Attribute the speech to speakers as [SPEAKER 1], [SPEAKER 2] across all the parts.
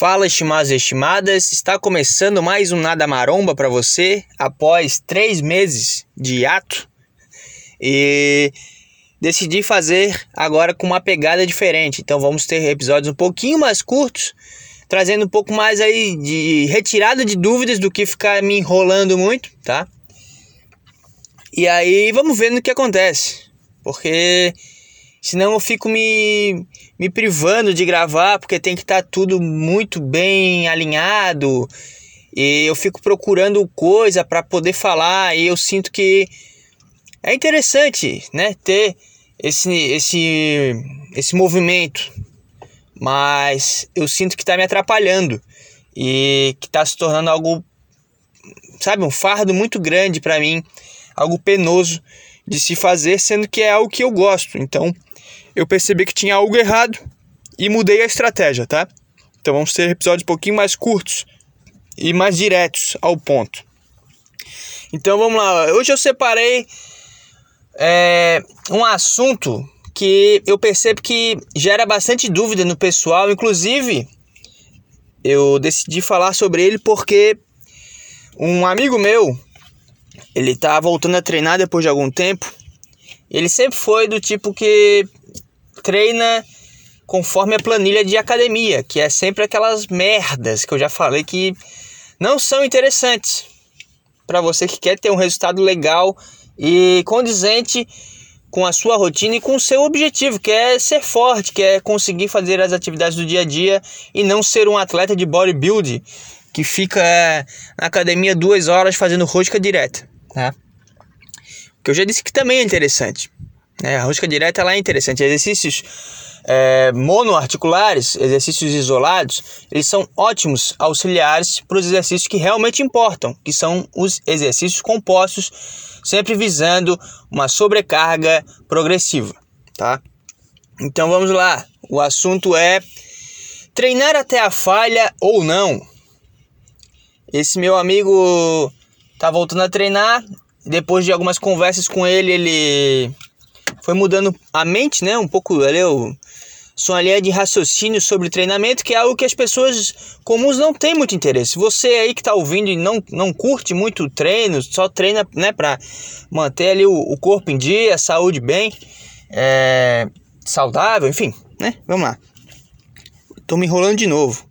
[SPEAKER 1] Fala, estimados e estimadas, está começando mais um Nada Maromba para você após três meses de ato e decidi fazer agora com uma pegada diferente. Então vamos ter episódios um pouquinho mais curtos, trazendo um pouco mais aí de retirada de dúvidas do que ficar me enrolando muito, tá? E aí vamos ver no que acontece, porque senão eu fico me, me privando de gravar, porque tem que estar tá tudo muito bem alinhado. E eu fico procurando coisa para poder falar e eu sinto que é interessante, né, ter esse esse esse movimento, mas eu sinto que está me atrapalhando e que está se tornando algo sabe, um fardo muito grande para mim, algo penoso de se fazer, sendo que é algo que eu gosto. Então, eu percebi que tinha algo errado e mudei a estratégia, tá? Então vamos ter episódios um pouquinho mais curtos e mais diretos ao ponto. Então vamos lá. Hoje eu separei é, um assunto que eu percebo que gera bastante dúvida no pessoal. Inclusive, eu decidi falar sobre ele porque um amigo meu ele tá voltando a treinar depois de algum tempo. Ele sempre foi do tipo que treina conforme a planilha de academia, que é sempre aquelas merdas que eu já falei que não são interessantes para você que quer ter um resultado legal e condizente com a sua rotina e com o seu objetivo, que é ser forte, que é conseguir fazer as atividades do dia a dia e não ser um atleta de bodybuilding que fica na academia duas horas fazendo rosca direta, tá? Que eu já disse que também é interessante. Né? A rosca direta ela é interessante. Exercícios é, monoarticulares, exercícios isolados, eles são ótimos auxiliares para os exercícios que realmente importam, que são os exercícios compostos, sempre visando uma sobrecarga progressiva, tá? Então vamos lá. O assunto é treinar até a falha ou não. Esse meu amigo tá voltando a treinar. Depois de algumas conversas com ele, ele foi mudando a mente, né? Um pouco ali, o, sua linha de raciocínio sobre treinamento, que é algo que as pessoas comuns não têm muito interesse. Você aí que está ouvindo e não, não curte muito treino, só treina né, para manter ali o, o, corpo em dia, a saúde bem, é, saudável, enfim, né? Vamos lá. Tô me enrolando de novo.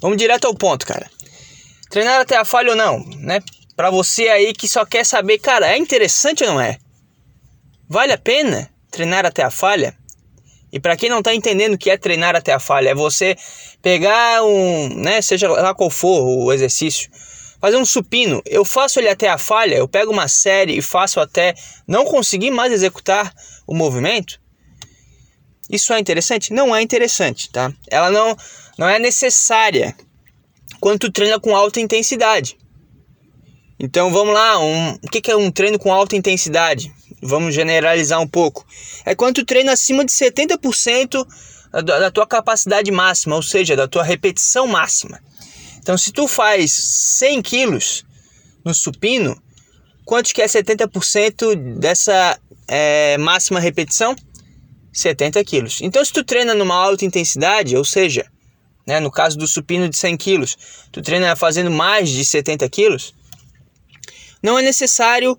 [SPEAKER 1] Vamos direto ao ponto, cara. Treinar até a falha ou não, né? Para você aí que só quer saber, cara, é interessante ou não é? Vale a pena treinar até a falha? E para quem não está entendendo o que é treinar até a falha, é você pegar um, né, seja lá qual for o exercício, fazer um supino. Eu faço ele até a falha, eu pego uma série e faço até não conseguir mais executar o movimento. Isso é interessante? Não é interessante, tá? Ela não, não é necessária quando tu treina com alta intensidade. Então vamos lá, um, o que é um treino com alta intensidade? Vamos generalizar um pouco, é quando tu treina acima de 70% da tua capacidade máxima, ou seja, da tua repetição máxima. Então, se tu faz 100 quilos no supino, quanto que é 70% dessa é, máxima repetição? 70 quilos. Então, se tu treina numa alta intensidade, ou seja, né, no caso do supino de 100 quilos, tu treina fazendo mais de 70 quilos, não é necessário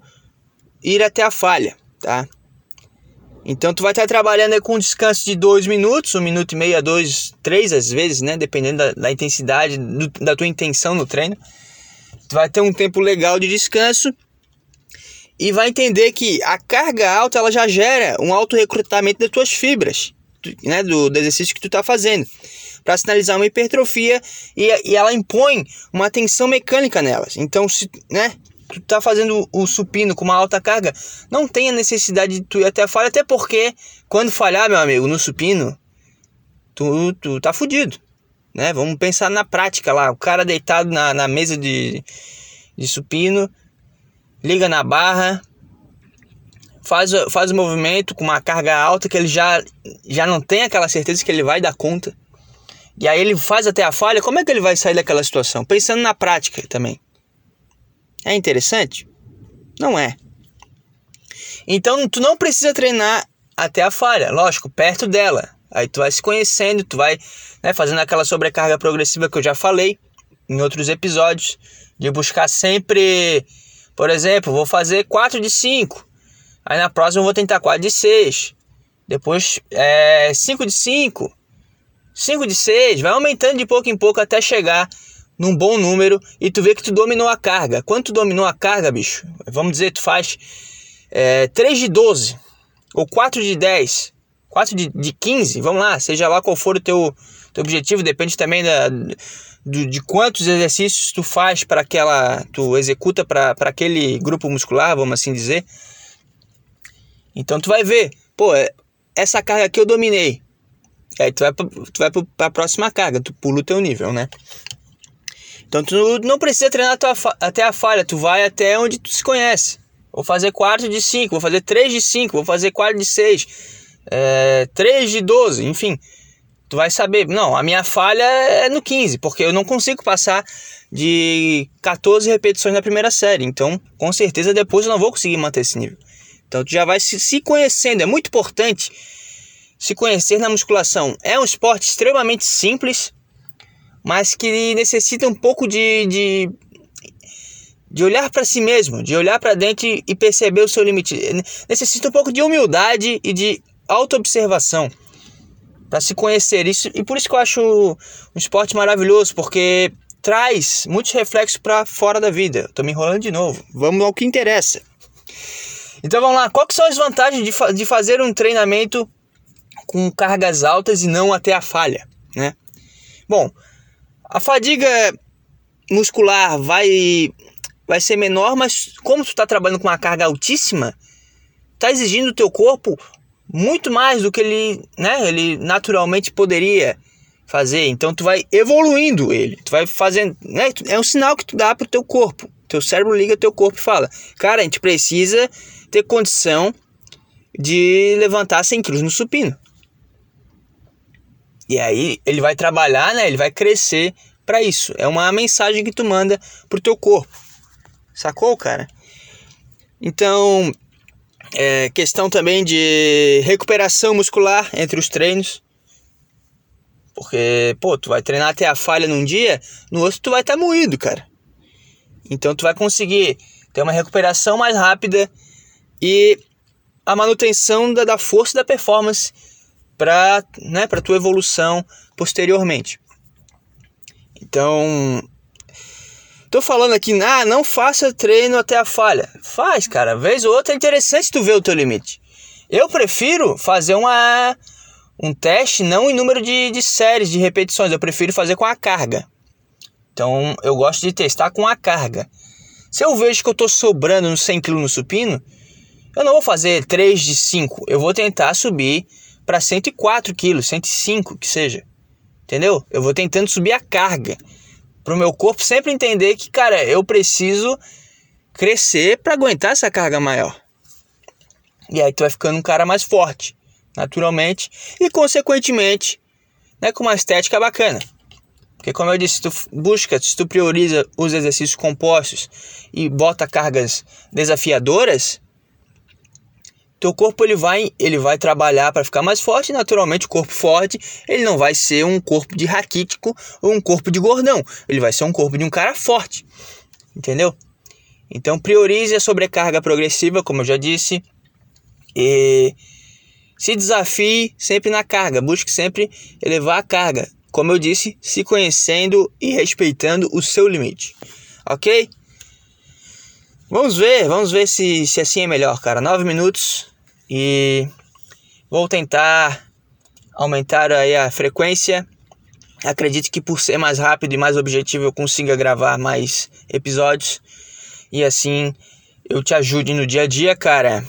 [SPEAKER 1] ir até a falha, tá? Então tu vai estar trabalhando com um descanso de dois minutos, um minuto e meio a dois, três às vezes, né? Dependendo da, da intensidade, do, da tua intenção no treino. Tu vai ter um tempo legal de descanso e vai entender que a carga alta ela já gera um alto recrutamento das tuas fibras, né? Do, do exercício que tu está fazendo para sinalizar uma hipertrofia e, e ela impõe uma tensão mecânica nelas. Então, se, né, tu tá fazendo o supino com uma alta carga, não tem a necessidade de tu ir até a falha, até porque quando falhar, meu amigo, no supino, tu, tu tá fudido, né? Vamos pensar na prática lá, o cara deitado na, na mesa de, de supino, liga na barra, faz, faz o movimento com uma carga alta que ele já, já não tem aquela certeza que ele vai dar conta. E aí ele faz até a falha, como é que ele vai sair daquela situação? Pensando na prática também. É interessante? Não é. Então tu não precisa treinar até a falha, lógico, perto dela. Aí tu vai se conhecendo, tu vai né, fazendo aquela sobrecarga progressiva que eu já falei em outros episódios, de buscar sempre, por exemplo, vou fazer 4 de 5. Aí na próxima eu vou tentar 4 de 6. Depois é 5 de 5. 5 de 6, vai aumentando de pouco em pouco até chegar num bom número e tu vê que tu dominou a carga. Quando tu dominou a carga, bicho, vamos dizer, tu faz é, 3 de 12 ou 4 de 10, 4 de, de 15, vamos lá, seja lá qual for o teu, teu objetivo, depende também da, do, de quantos exercícios tu faz para aquela, tu executa para aquele grupo muscular, vamos assim dizer. Então tu vai ver, pô, é, essa carga aqui eu dominei. Aí tu vai, tu vai para a próxima carga, tu pula o teu nível, né? Então tu não precisa treinar até a falha, tu vai até onde tu se conhece. Vou fazer 4 de 5, vou fazer 3 de 5, vou fazer 4 de 6, é, 3 de 12, enfim. Tu vai saber, não, a minha falha é no 15, porque eu não consigo passar de 14 repetições na primeira série. Então, com certeza depois eu não vou conseguir manter esse nível. Então, tu já vai se, se conhecendo, é muito importante se conhecer na musculação. É um esporte extremamente simples, mas que necessita um pouco de, de, de olhar para si mesmo, de olhar para dentro e perceber o seu limite. Necessita um pouco de humildade e de autoobservação para se conhecer isso. E por isso que eu acho um esporte maravilhoso, porque traz muitos reflexos para fora da vida. Estou me enrolando de novo. Vamos ao que interessa. Então vamos lá, quais são as vantagens de, fa de fazer um treinamento com cargas altas e não até a falha, né? Bom, a fadiga muscular vai, vai ser menor, mas como tu está trabalhando com uma carga altíssima, está exigindo do teu corpo muito mais do que ele, né, ele naturalmente poderia fazer. Então tu vai evoluindo ele, tu vai fazendo, né, é um sinal que tu dá pro teu corpo. Teu cérebro liga teu corpo e fala: "Cara, a gente precisa ter condição de levantar 100 quilos no supino. E aí ele vai trabalhar, né? Ele vai crescer para isso. É uma mensagem que tu manda pro teu corpo. Sacou, cara? Então, é questão também de recuperação muscular entre os treinos. Porque, pô, tu vai treinar até a falha num dia, no outro tu vai estar tá moído, cara. Então tu vai conseguir ter uma recuperação mais rápida e a manutenção da, da força da performance para né, a tua evolução posteriormente. Então, tô falando aqui, ah, não faça treino até a falha. Faz, cara, vez ou outra é interessante tu ver o teu limite. Eu prefiro fazer uma, um teste não em número de, de séries, de repetições, eu prefiro fazer com a carga. Então, eu gosto de testar com a carga. Se eu vejo que eu tô sobrando no 100 kg no supino, eu não vou fazer 3 de 5, eu vou tentar subir para 104 quilos, 105 que seja. Entendeu? Eu vou tentando subir a carga. Para o meu corpo sempre entender que, cara, eu preciso crescer para aguentar essa carga maior. E aí tu vai ficando um cara mais forte, naturalmente, e consequentemente, né, com uma estética bacana. Porque como eu disse, se tu busca, se tu prioriza os exercícios compostos e bota cargas desafiadoras, teu corpo ele vai, ele vai trabalhar para ficar mais forte, naturalmente o corpo forte, ele não vai ser um corpo de raquítico ou um corpo de gordão, ele vai ser um corpo de um cara forte. Entendeu? Então priorize a sobrecarga progressiva, como eu já disse, e se desafie sempre na carga, busque sempre elevar a carga. Como eu disse, se conhecendo e respeitando o seu limite. OK? Vamos ver, vamos ver se, se assim é melhor, cara. Nove minutos, e vou tentar aumentar aí a frequência. Acredito que por ser mais rápido e mais objetivo eu consiga gravar mais episódios e assim eu te ajude no dia a dia, cara.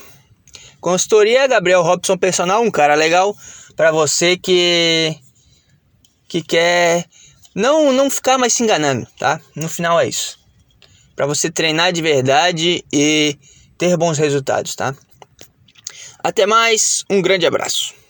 [SPEAKER 1] Consultoria Gabriel Robson Personal, um cara legal para você que que quer não não ficar mais se enganando, tá? No final é isso. Para você treinar de verdade e ter bons resultados, tá? Até mais, um grande abraço.